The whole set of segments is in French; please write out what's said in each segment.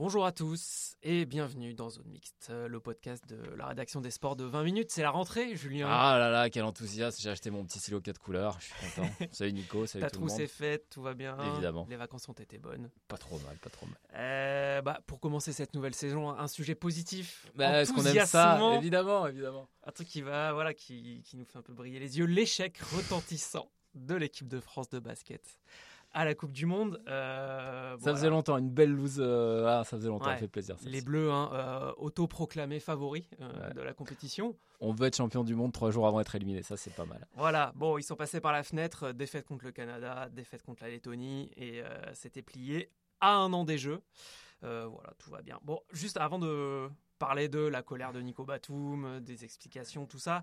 Bonjour à tous et bienvenue dans Zone Mixte, euh, le podcast de la rédaction des sports de 20 minutes. C'est la rentrée, Julien. Ah là là, quel enthousiasme. J'ai acheté mon petit stylo 4 couleurs. Je suis content. salut Nico, salut Ta tout le trousse monde. est faite, tout va bien. Évidemment. Les vacances ont été bonnes. Pas trop mal, pas trop mal. Euh, bah, pour commencer cette nouvelle saison, un sujet positif. Bah, est-ce qu'on aime ça. Évidemment, évidemment. Un truc qui va, voilà, qui, qui nous fait un peu briller les yeux. L'échec retentissant de l'équipe de France de basket à la Coupe du Monde. Euh, Ça voilà. faisait longtemps, une belle loose. euh, Ah, ça faisait longtemps, Ouais. ça fait plaisir. ça. Les Bleus, hein, euh, autoproclamés favoris euh, Ouais. de la compétition. On veut être champion du monde trois jours avant d'être éliminé, ça c'est pas mal. Voilà, bon, ils sont passés par la fenêtre, défaite contre le Canada, défaite contre la Lettonie, et c'était plié à un an des Jeux. Voilà, tout va bien. Bon, juste avant de parler de la colère de Nico Batum, des explications, tout ça,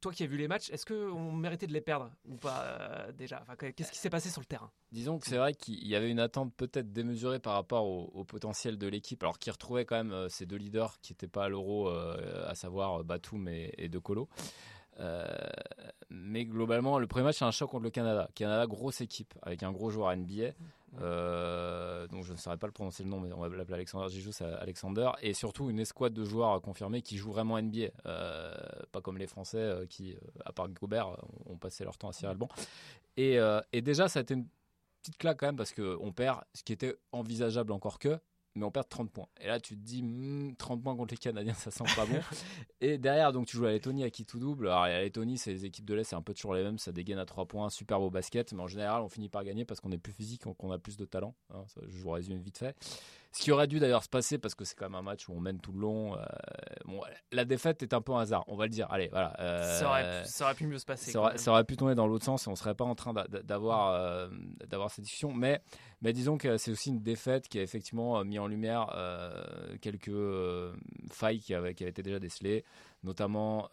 toi qui as vu les matchs, est-ce qu'on méritait de les perdre ou pas euh, déjà? Enfin, Qu'est-ce qui s'est passé sur le terrain? Disons que c'est vrai qu'il y avait une attente peut-être démesurée par rapport au, potentiel de l'équipe, alors qui retrouvait quand même euh, ces deux leaders qui n'étaient pas à l'euro, euh, à savoir euh, Batum et, et De Colo. Mais globalement, le premier match, c'est un choc contre le Canada. Canada, grosse équipe, avec un gros joueur NBA. Euh, donc je ne saurais pas le prononcer le nom, mais on va l'appeler Alexander Gijou, c'est Alexander. Et surtout une escouade de joueurs confirmés qui jouent vraiment NBA. Euh, pas comme les Français euh, qui, à part Gobert, ont passé leur temps à cirer le. Et, et déjà, ça a été une petite claque quand même parce qu'on perd ce qui était envisageable encore que, mais on perd 30 points. Et là, tu te dis, hmm, 30 points contre les Canadiens, ça sent pas bon. et derrière, donc tu joues à Lettonie à qui tout double. Alors, à Lettonie, c'est les équipes de l'Est, c'est un peu toujours les mêmes, ça dégaine à 3 points, super beau basket, mais en général, on finit par gagner parce qu'on est plus physique, qu'on a plus de talent. hein. Je vous résume vite fait. Ce qui aurait dû d'ailleurs se passer parce que c'est quand même un match où on mène tout le long. euh, bon, la défaite est un peu un hasard, on va le dire. Allez, voilà. euh, ça, aurait, pu- ça aurait pu mieux se passer. ça aurait, même. ça aurait pu tomber dans l'autre sens et on serait pas en train d'avoir euh, d'avoir cette discussion. Mais, mais disons que c'est aussi une défaite qui a effectivement mis en lumière quelques failles qui avaient, qui avaient été déjà décelées, notamment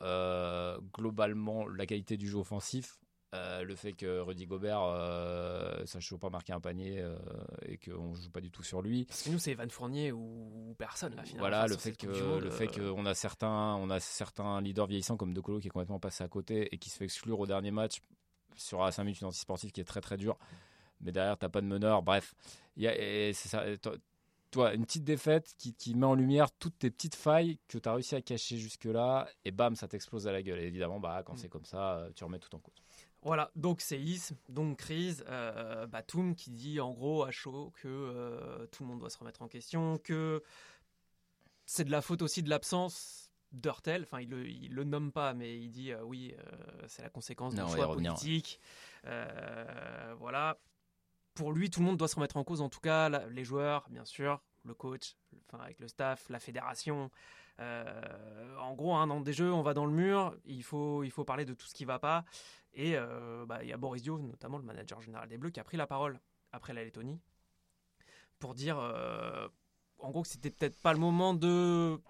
globalement la qualité du jeu offensif. Euh, le fait que Rudy Gobert euh, sache toujours pas marquer un panier euh, et qu'on ne joue pas du tout sur lui. Parce que nous, c'est Evan Fournier ou, ou personne, là, finalement. Voilà, Enfin, le fait que Monde, le fait qu'on a certains on a certains leaders vieillissants comme De Colo qui est complètement passé à côté et qui se fait exclure au dernier match sur la 5 minutes une anti-sportive qui est très très dur. Mais derrière t'as pas de meneur. Bref, y a et ça. et toi- Toi, une petite défaite qui, qui met en lumière toutes tes petites failles que tu as réussi à cacher jusque-là, et bam, ça t'explose à la gueule. Et évidemment, bah, quand Mm. c'est comme ça, euh, tu remets tout en cause. Voilà, donc séisme, donc crise. Euh, Batum qui dit en gros à chaud que euh, tout le monde doit se remettre en question, que c'est de la faute aussi de l'absence d'Hurtel. Enfin, il le, il le nomme pas, mais il dit euh, oui, c'est la conséquence d'un choix politique. Voilà. Pour lui, tout le monde doit se remettre en cause, en tout cas, la- les joueurs, bien sûr, le coach, avec le staff, la fédération. Euh, en gros, un an des jeux, on va dans le mur, il faut, parler de tout ce qui va pas. Et euh, bah, il y a Boris notamment le manager général des Bleus, qui a pris la parole après la Lettonie pour dire, euh, en gros, que c'était peut-être pas le moment de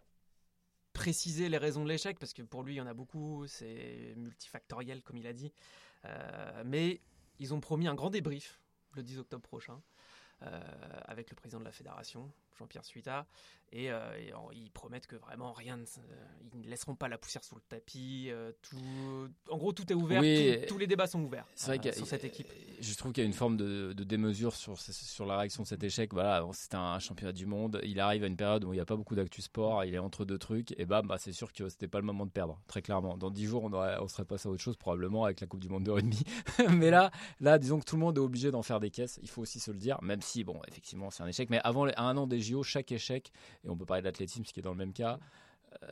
préciser les raisons de l'échec, parce que pour lui, il y en a beaucoup, c'est multifactoriel, comme il a dit. Mais ils ont promis un grand débrief le 10 octobre prochain avec le président de la fédération, Jean-Pierre Suita, et, euh, et en- ils promettent que vraiment rien, ne euh, ils ne laisseront pas la poussière sous le tapis. euh, tout, en gros, tout est ouvert, Oui, tout- tous les débats sont ouverts C'est vrai sur cette équipe. Je trouve qu'il y a une forme de, de démesure sur, sur la réaction de cet échec. Voilà, c'était un championnat du monde. Il arrive à une période où il n'y a pas beaucoup d'actu sport. Il est entre deux trucs. Et bah, c'est sûr que c'était pas le moment de perdre, très clairement. Dans dix jours, on, aurait, on serait passé à autre chose, probablement avec la Coupe du Monde de rugby. mais là, là, disons que tout le monde est obligé d'en faire des caisses. Il faut aussi se le dire, même si, bon, effectivement, c'est un échec. Mais avant, à un an des JO, chaque échec, et on peut parler de l'athlétisme, ce qui est dans le même cas, euh,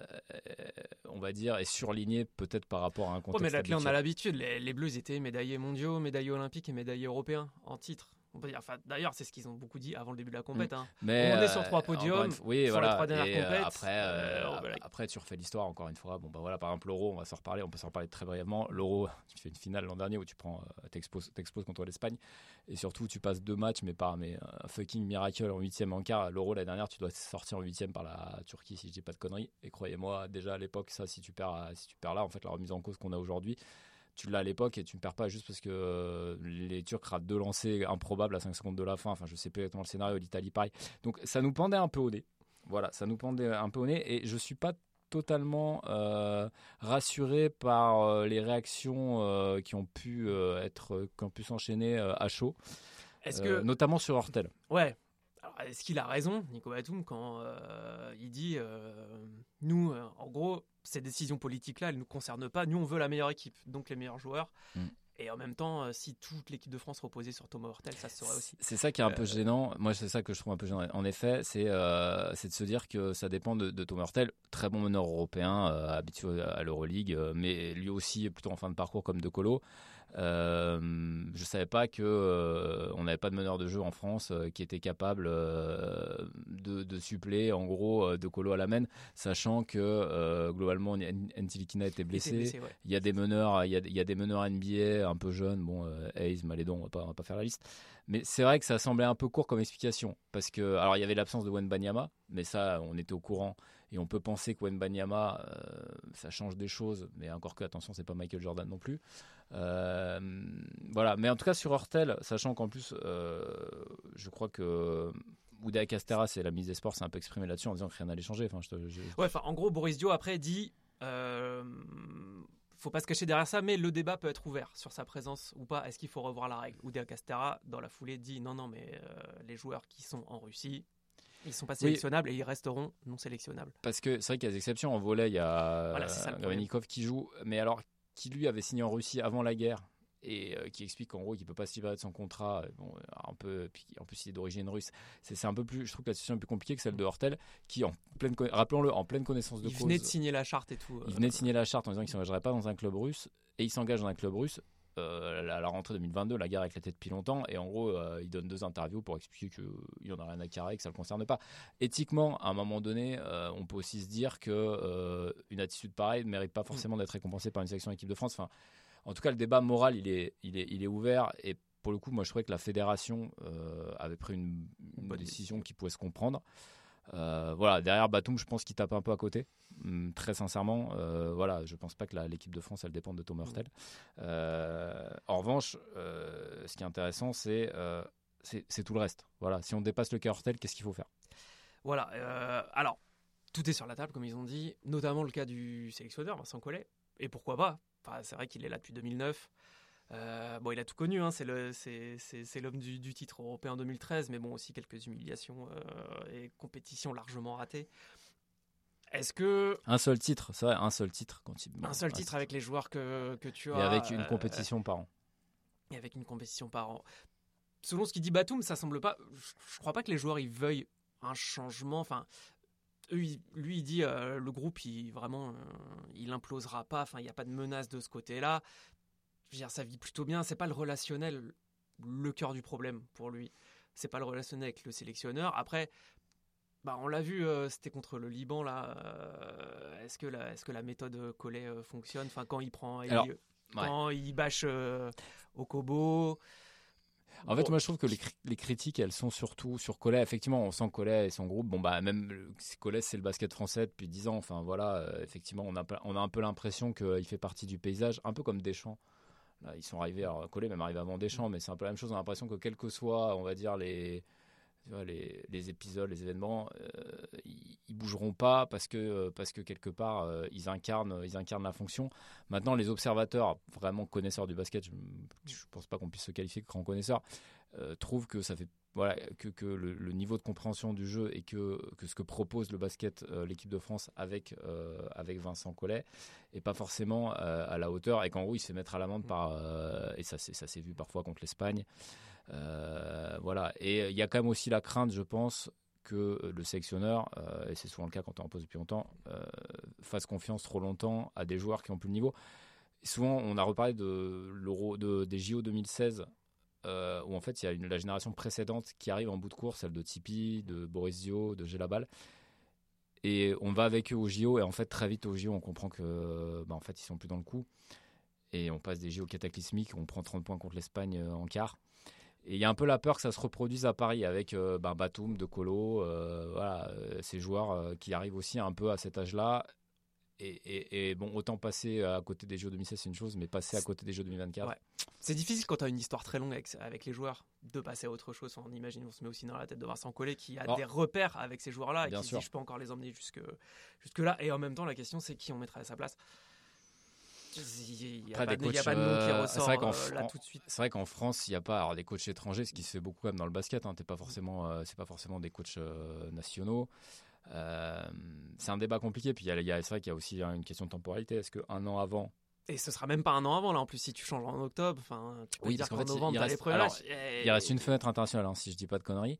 on va dire, est surligné peut-être par rapport à un Ouais, contexte. mais là, on a l'habitude. Les, les Bleus ils étaient médaillés mondiaux, médaillés olympiques et médaillés européens en titre. On peut dire. Enfin, d'ailleurs, c'est ce qu'ils ont beaucoup dit avant le début de la Mm. compète. hein. Mais On est euh, sur trois encore podiums, fois- oui, sur les voilà. trois dernières Et, euh, compètes, après, euh, euh, voilà. après, tu refais l'histoire encore une fois. Bon, bah voilà, par exemple, l'Euro, on va s'en reparler. On peut s'en reparler très brièvement. L'Euro, tu fais une finale l'an dernier où tu prends, euh, t'exploses, t'exploses contre l'Espagne, et surtout tu passes deux matchs, mais par mais un fucking miracle en huitième, en quart. L'Euro l'année dernière, tu dois sortir en huitième par la Turquie, si je dis pas de conneries. Et croyez-moi, déjà à l'époque, ça, si tu perds, si tu perds là, en fait, la remise en cause qu'on a aujourd'hui. Tu l'as à l'époque et tu ne perds pas juste parce que euh, les Turcs ratent deux lancers improbables à 5 secondes de la fin. Enfin, je sais plus exactement le scénario, l'Italie pareil. Donc ça nous pendait un peu au nez. Voilà, ça nous pendait un peu au nez et je suis pas totalement euh, rassuré par euh, les réactions qui ont pu être qui ont pu s'enchaîner à chaud, Est-ce que. notamment sur Hortel. Ouais. Alors, est-ce qu'il a raison, Nico Batum, quand euh, il dit euh, nous, euh, en gros, ces décisions politiques-là, elles ne nous concernent pas. Nous, on veut la meilleure équipe, donc les meilleurs joueurs. Mm. Et en même temps, si toute l'équipe de France reposait sur Thomas Hortel, ça se saurait aussi. C'est ça qui est un peu gênant. Moi, c'est ça que je trouve un peu gênant. En effet, c'est de se dire que ça dépend de, de Thomas Hurtel, très bon meneur européen, habitué à l'Euroleague, mais lui aussi plutôt en fin de parcours comme De Colo. Euh, je savais pas que euh, on n'avait pas de meneur de jeu en France euh, qui était capable de, de suppléer en gros De Colo à la main, sachant que globalement Ntilikina était blessé. ouais. Il y a des meneurs, il y a, il y a des meneurs NBA un peu jeunes, bon, Hayes, Malédon, on va pas, on va pas faire la liste. Mais c'est vrai que ça semblait un peu court comme explication, parce que, alors il y avait l'absence de Wenbanyama, mais ça, on était au courant, et on peut penser que Wenbanyama, euh, ça change des choses, mais encore que, attention, c'est pas Michael Jordan non plus. Euh, voilà, mais en tout cas sur Hortel, sachant qu'en plus, euh, je crois que Ouda Castera, c'est la mise des sports, s'est un peu exprimé là-dessus en disant que rien n'allait changer. Enfin, en gros, Boris Dio après dit faut pas se cacher derrière ça, mais le débat peut être ouvert sur sa présence ou pas. Est-ce qu'il faut revoir la règle? Oudéa Castera, dans la foulée, dit non, non, mais les joueurs qui sont en Russie, ils sont pas sélectionnables et ils resteront non sélectionnables. Parce que c'est vrai qu'il y a des exceptions. En volet, il y a Voilà, qui joue, mais alors qui lui avait signé en Russie avant la guerre et euh, qui explique qu'en gros qu'il peut pas se libérer de son contrat. euh, Bon, euh, un peu, en plus il est d'origine russe. C'est un peu plus, je trouve que la situation est plus compliquée que celle de Hortel, qui en pleine, rappelons-le, en pleine connaissance de Il cause. venait de signer la charte et tout. Il venait de signer la charte en disant qu'il s'engagerait pas dans un club russe et il s'engage dans un club russe. Euh, à la rentrée 2022, la guerre a éclaté depuis longtemps et en gros, euh, il donne deux interviews pour expliquer qu'il en a rien à carrer, que ça le concerne pas. Éthiquement, à un moment donné, euh, on peut aussi se dire que euh, une attitude pareille ne mérite pas forcément d'être récompensée par une sélection équipe de France. Enfin, en tout cas, le débat moral, il est, il est, il est ouvert et pour le coup, moi, je trouvais que la fédération euh, avait pris une, une Bonne décision qui pouvait se comprendre. Euh, voilà, derrière Batum, je pense qu'il tape un peu à côté. Hum, très sincèrement, euh, voilà, je pense pas que l'équipe de France elle dépende de Thomas Hurtel. Euh, en revanche, euh, ce qui est intéressant, c'est euh, c'est tout le reste. Voilà, si on dépasse le cas Hurtel, qu'est-ce qu'il faut faire? Voilà. alors, tout est sur la table, comme ils ont dit, notamment le cas du sélectionneur, Vincent Collet. Et pourquoi pas? C'est vrai qu'il est là depuis 2009. Euh, bon, il a tout connu, hein, c'est l'homme du, titre européen 2013, mais bon, aussi quelques humiliations et compétitions largement ratées. Est-ce que Un seul titre, c'est vrai, un seul titre quand il un seul titre avec les joueurs que, que tu as et avec une euh, compétition par an. et avec une compétition par an. Selon ce qu'il dit Batum, ça semble pas. Je, je crois pas que les joueurs ils veuillent un changement. Enfin, lui il dit euh, le groupe il vraiment euh, il implosera pas. Enfin, il n'y a pas de menace de ce côté-là. Je veux dire, ça vit plutôt bien. C'est pas le relationnel le cœur du problème pour lui. C'est pas le relationnel avec le sélectionneur. Après. Bah, on l'a vu, euh, c'était contre le Liban là. euh, est-ce que la, est-ce que la méthode Collet euh, fonctionne? Enfin, quand il prend, il- Alors, quand il bâche au Kobo. En fait, moi, je trouve que les, cri- les critiques, elles sont surtout sur Collet. Effectivement, on sent Collet et son groupe. Bon, bah, même le- Collet, c'est le basket français depuis 10 ans. Enfin, voilà, euh, effectivement, on a, pas- on a un peu l'impression qu'il fait partie du paysage, un peu comme Deschamps. Là, ils sont arrivés, alors Collet même arrivé avant Deschamps, mais c'est un peu la même chose. On a l'impression que quel que soit, on va dire, les, les, épisodes, les événements, euh, ils, ils bougeront pas parce que, euh, parce que quelque part, euh, ils, incarnent, ils incarnent la fonction. Maintenant, les observateurs, vraiment connaisseurs du basket, je ne pense pas qu'on puisse se qualifier de grands connaisseurs, euh, trouvent que ça fait voilà que, que le, niveau de compréhension du jeu et que, que ce que propose le basket l'équipe de France avec avec Vincent Collet est pas forcément à la hauteur et qu'en gros il se fait mettre à l'amende par et ça ça s'est vu parfois contre l'Espagne voilà et il y a quand même aussi la crainte je pense que le sélectionneur, euh, et c'est souvent le cas quand on en pose depuis longtemps, euh, fasse confiance trop longtemps à des joueurs qui ont plus le niveau. Souvent, on a reparlé de l'Euro, de, des JO 2016 où en fait il y a la génération précédente qui arrive en bout de course, celle de Tipeee, de Borisio, de Gelabal. Et on va avec eux au JO, et en fait très vite au JO on comprend que bah, en fait ils sont plus dans le coup. Et on passe des JO cataclysmiques, on prend 30 points contre l'Espagne en quart. Et il y a un peu la peur que ça se reproduise à Paris avec euh, ben, Batum, De Colo, euh, voilà, euh, ces joueurs qui arrivent aussi un peu à cet âge-là. Et, bon, autant passer à côté des Jeux 2016, c'est une chose, mais passer à côté des Jeux 2024. C'est difficile quand tu as une histoire très longue avec, les joueurs de passer à autre chose. On imagine, on se met aussi dans la tête de Vincent Collet qui a des repères avec ces joueurs-là et qui dit je peux encore les emmener jusque, jusque là. Et en même temps, la question c'est qui on mettrait à sa place. Il n'y a, pas de nom qui euh, ressort euh, là tout de suite. C'est vrai qu'en France, il n'y a pas alors, des coachs étrangers, ce qui se fait beaucoup même dans le basket. Hein, pas forcément, euh, c'est pas forcément des coachs nationaux. c'est un débat compliqué. Puis il y a, c'est vrai qu'il y a aussi une question de temporalité. Est-ce qu'un an avant, et ce sera même pas un an avant là en plus si tu changes en octobre. Enfin, tu peux oui, dire qu'en novembre, il, reste, alors, il reste une fenêtre internationale hein, si je dis pas de conneries.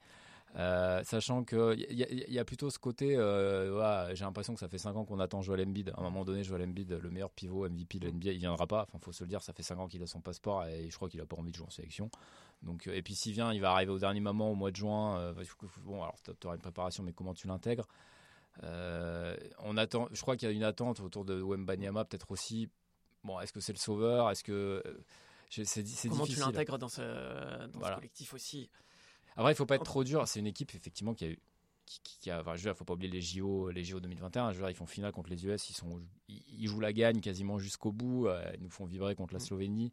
Euh, sachant qu'il y, y, a plutôt ce côté, euh, j'ai l'impression que ça fait 5 ans qu'on attend Joel Embiid. À un moment donné, Joel Embiid, le meilleur pivot MVP de l'NBA, il viendra pas. Enfin, faut se le dire, ça fait 5 ans qu'il a son passeport et je crois qu'il a pas envie de jouer en sélection. Donc, euh, et puis s'il vient, il va arriver au dernier moment, au mois de juin. bon, alors tu auras une préparation, mais comment tu l'intègres On attend. Je crois qu'il y a une attente autour de Wembanyama, peut-être aussi. Bon, est-ce que c'est le sauveur? Est-ce que c'est Comment tu l'intègres dans, ce, dans ce collectif aussi? Après, il faut pas être trop dur. C'est une équipe effectivement qui a eu qui, a, enfin, je veux faut pas oublier les JO, les JO 2021. Je veux ils font finale contre les US, ils sont, ils, jouent la gagne quasiment jusqu'au bout. Euh, ils nous font vibrer contre la mm. Slovénie.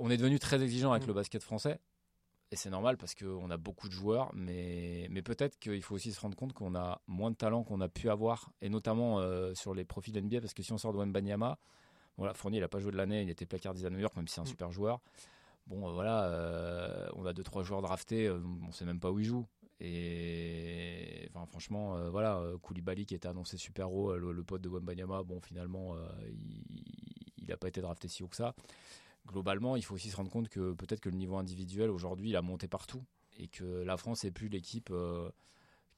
on est devenu très exigeant avec mm. le basket français. Et c'est normal parce qu'on a beaucoup de joueurs, mais, mais peut-être qu'il faut aussi se rendre compte qu'on a moins de talent qu'on a pu avoir, et notamment euh, sur les profils NBA, parce que si on sort de Wembanyama, voilà, Fournier, il n'a pas joué de l'année, il était placardisé à New York, même si c'est un mm. super joueur. Bon, euh, voilà, euh, on a deux trois joueurs draftés, euh, on sait même pas où ils jouent. Et franchement, voilà, Koulibaly qui était annoncé super haut, le, pote de Wembanyama, bon, finalement, il n'a pas été drafté si haut que ça. Globalement, il faut aussi se rendre compte que peut-être que le niveau individuel aujourd'hui, il a monté partout et que la France n'est plus l'équipe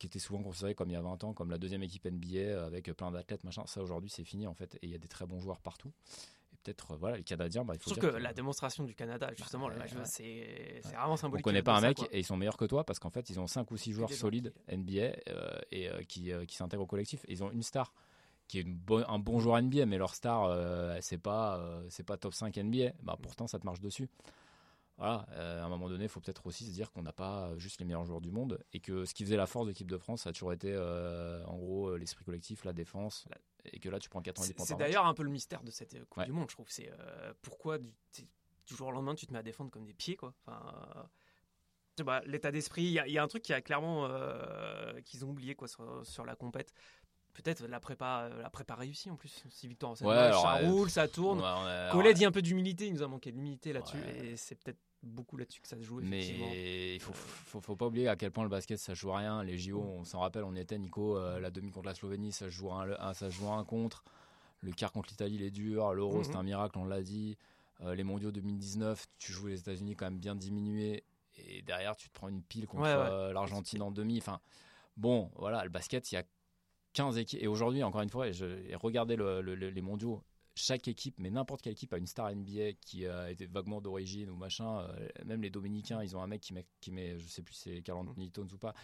qui était souvent considérée comme il y a 20 ans, comme la deuxième équipe NBA avec plein d'athlètes, machin. Ça aujourd'hui, c'est fini en fait, et il y a des très bons joueurs partout peut-être euh, voilà les Canadiens bah, il faut que, la démonstration du Canada justement bah, c'est vraiment symbolique on connaît pas un mec et ils sont meilleurs que toi parce qu'en fait ils ont 5 ou 6 joueurs solides NBA euh, et euh, qui, qui s'intègrent au collectif. Ils ont une star qui est une un bon joueur NBA mais leur star c'est pas c'est pas top 5 NBA bah, pourtant ça te marche dessus voilà, à un moment donné, il faut peut-être aussi se dire qu'on n'a pas juste les meilleurs joueurs du monde et que ce qui faisait la force de l'équipe de France, ça a toujours été en gros l'esprit collectif, la défense, et que là tu prends 90 points C'est d'ailleurs un peu le mystère de cette Coupe du Monde, je trouve. C'est euh, pourquoi du, du, jour au lendemain tu te mets à défendre comme des pieds, quoi. Enfin, euh, bah, l'état d'esprit, il y, a un truc qui a clairement euh, qu'ils ont oublié quoi sur, la compète. Peut-être la prépa, la prépa réussie en plus. Si Victor ça roule, ça tourne. Ouais, dit un peu d'humilité, il nous a manqué d'humilité là-dessus, et c'est peut-être beaucoup là-dessus que ça se joue. Mais il faut, faut, faut, pas oublier à quel point le basket ça joue rien. Les JO, on s'en rappelle, on y était, Nico, euh, la demi contre la Slovénie, ça joue un, ça joue un contre. Le quart contre l'Italie, il est dur. L'Euro, c'est mhm. un miracle, on l'a dit. Euh, les mondiaux 2019, tu joues les États-Unis quand même bien diminué. Et derrière, tu te prends une pile contre euh, l'Argentine en demi. Enfin, bon, voilà, le basket, il y a 15 équipes. Et aujourd'hui, encore une fois, j'ai regardé les mondiaux chaque équipe, mais n'importe quelle équipe a une star NBA qui a été vaguement d'origine ou machin. Euh, même les Dominicains, ils ont un mec qui met, qui met je sais plus c'est 40 mm. Tons ou pas.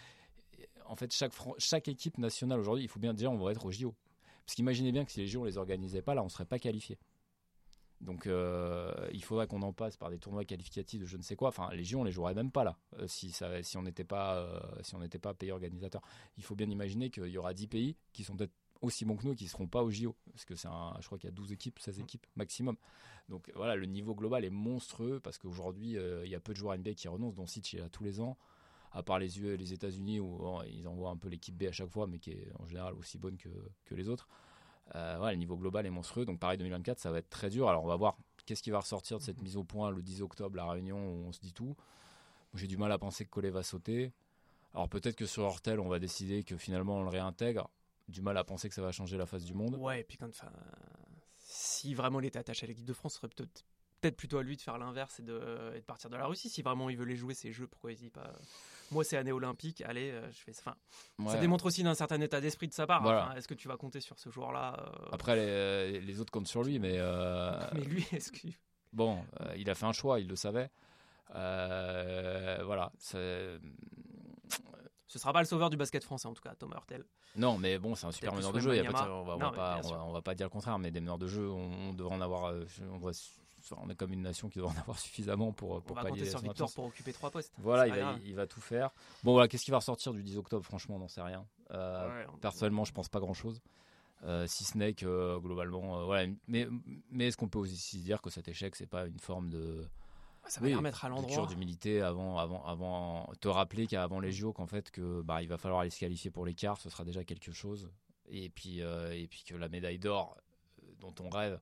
En fait, chaque, chaque équipe nationale aujourd'hui, il faut bien dire, on va être au JO. Parce qu'imaginez bien que si les JO on les organisait pas, là, on serait pas qualifié. Donc euh, il faudrait qu'on en passe par des tournois qualificatifs de je ne sais quoi. Enfin, les JO, on les jouerait même pas là, euh, si, ça, si on n'était pas, si pas pays organisateur. Il faut bien imaginer qu'il y aura 10 pays qui sont peut-être aussi bons que nous qui ne seront pas au JO. Parce que c'est un, je crois qu'il y a 12 équipes, 16 équipes maximum. Donc voilà, le niveau global est monstrueux parce qu'aujourd'hui, euh, il y a peu de joueurs NBA qui renoncent, dont Sitch est là tous les ans. À part les, e, les États-Unis où ils envoient un peu l'équipe B à chaque fois, mais qui est en général aussi bonne que, que les autres. Euh, voilà, le niveau global est monstrueux. Donc pareil, 2024, ça va être très dur. Alors on va voir qu'est-ce qui va ressortir de cette mise au point le 10 octobre, la réunion où on se dit tout. J'ai du mal à penser que Collet va sauter. Alors peut-être que sur Hortel, on va décider que finalement on le réintègre du mal à penser que ça va changer la face du monde. Ouais, et puis quand, si vraiment il était attaché à l'équipe de France, ce serait peut-être peut-être plutôt à lui de faire l'inverse et de, et de, partir de la Russie. Si vraiment il veut les jouer ces jeux, pourquoi il dit pas Moi, c'est année olympique, allez, euh, je fais. Enfin, ça démontre aussi d'un certain état d'esprit de sa part. Est-ce que tu vas compter sur ce joueur-là euh Après, les, les, autres comptent sur lui, mais. Euh, mais lui, est-ce que. Bon, il a fait un choix, il le savait. voilà. Ce sera pas le sauveur du basket français en tout cas, Thomas Hurtel. Non, mais bon, c'est un super meneur de jeu. on, va, pas, on, va, pas, dire le contraire, mais des meneurs de jeu, on, devrait en avoir. On, on est comme une nation qui devrait en avoir suffisamment pour, pour on va compter sur Victor pour occuper trois postes. Voilà, il va, il va, tout faire. Bon, voilà, qu'est-ce qui va ressortir du 10 octobre? Franchement, on n'en sait rien. personnellement, je pense pas grand-chose. Euh, si ce n'est que globalement, euh, Mais, mais est-ce qu'on peut aussi dire que cet échec, c'est pas une forme de ça va remettre à l'endroit. d'humilité avant, avant, avant, te rappeler qu'avant les JO, qu'en fait, que bah, il va falloir aller se qualifier pour l'écart, ce sera déjà quelque chose. Et puis, euh, et puis que la médaille d'or dont on rêve,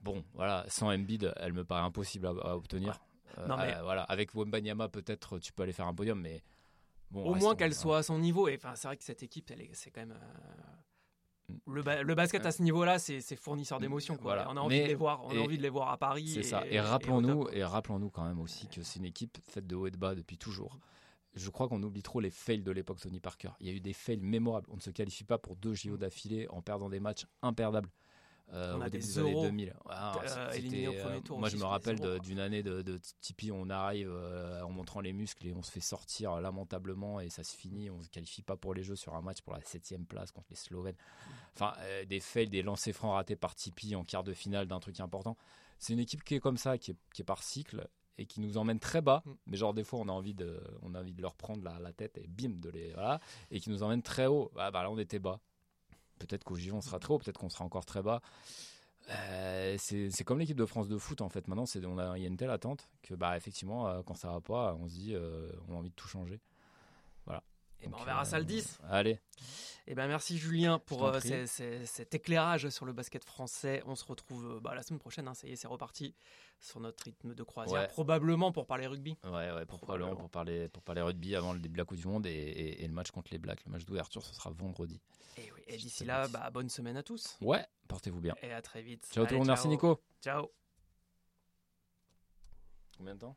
bon, voilà, sans Embiid, elle me paraît impossible à, obtenir. voilà, avec Wembanyama, peut-être tu peux aller faire un podium, mais bon. Au moins qu'elle soit à son niveau. Et enfin, c'est vrai que cette équipe, c'est quand même le, basket à ce niveau-là, c'est fournisseur mm, d'émotions. Voilà. On a envie de les voir, on a envie de les voir à Paris. C'est ça. Et, rappelons-nous, et, rappelons-nous quand même aussi que c'est une équipe faite de haut et de bas depuis toujours. Je crois qu'on oublie trop les fails de l'époque Tony Parker. Il y a eu des fails mémorables. On ne se qualifie pas pour deux JO d'affilée en perdant des matchs imperdables. Euh, on a des, années 2000. Ah, euh, euh, moi, je me rappelle d'une année de, de Tipeee, on arrive en montrant les muscles et on se fait sortir lamentablement et ça se finit. On ne se qualifie pas pour les Jeux sur un match pour la 7 place contre les Slovènes. Enfin, des fails, des lancers francs ratés par Tipeee en quart de finale d'un truc important. C'est une équipe qui est comme ça, qui est, par cycle et qui nous emmène très bas. Mm. Mais genre, des fois, on a envie de, on a envie de leur prendre la, tête et bim, de les. Voilà. Et qui nous emmène très haut. Ah, bah là, on était bas. Peut-être qu'au Giron on sera très haut, peut-être qu'on sera encore très bas. Euh, c'est comme l'équipe de France de foot en fait. Maintenant, il y a une telle attente que bah effectivement, euh, quand ça va pas, on se dit, euh, on a envie de tout changer. Et ben on verra ça le 10. Allez. Et ben merci Julien pour cet éclairage sur le basket français. On se retrouve bah, la semaine prochaine. Hein, ça y est, c'est reparti sur notre rythme de croisière, probablement pour parler rugby. Ouais, ouais, probablement, pour parler pour parler rugby avant le début de la Coupe du Monde et, le match contre les Blacks, le match d'ouverture, ce sera vendredi. Et, oui, et d'ici là, bah, bonne semaine à tous. Ouais, portez-vous bien. Et à très vite. Ciao tout le monde, merci Nico. Ciao. Combien de temps?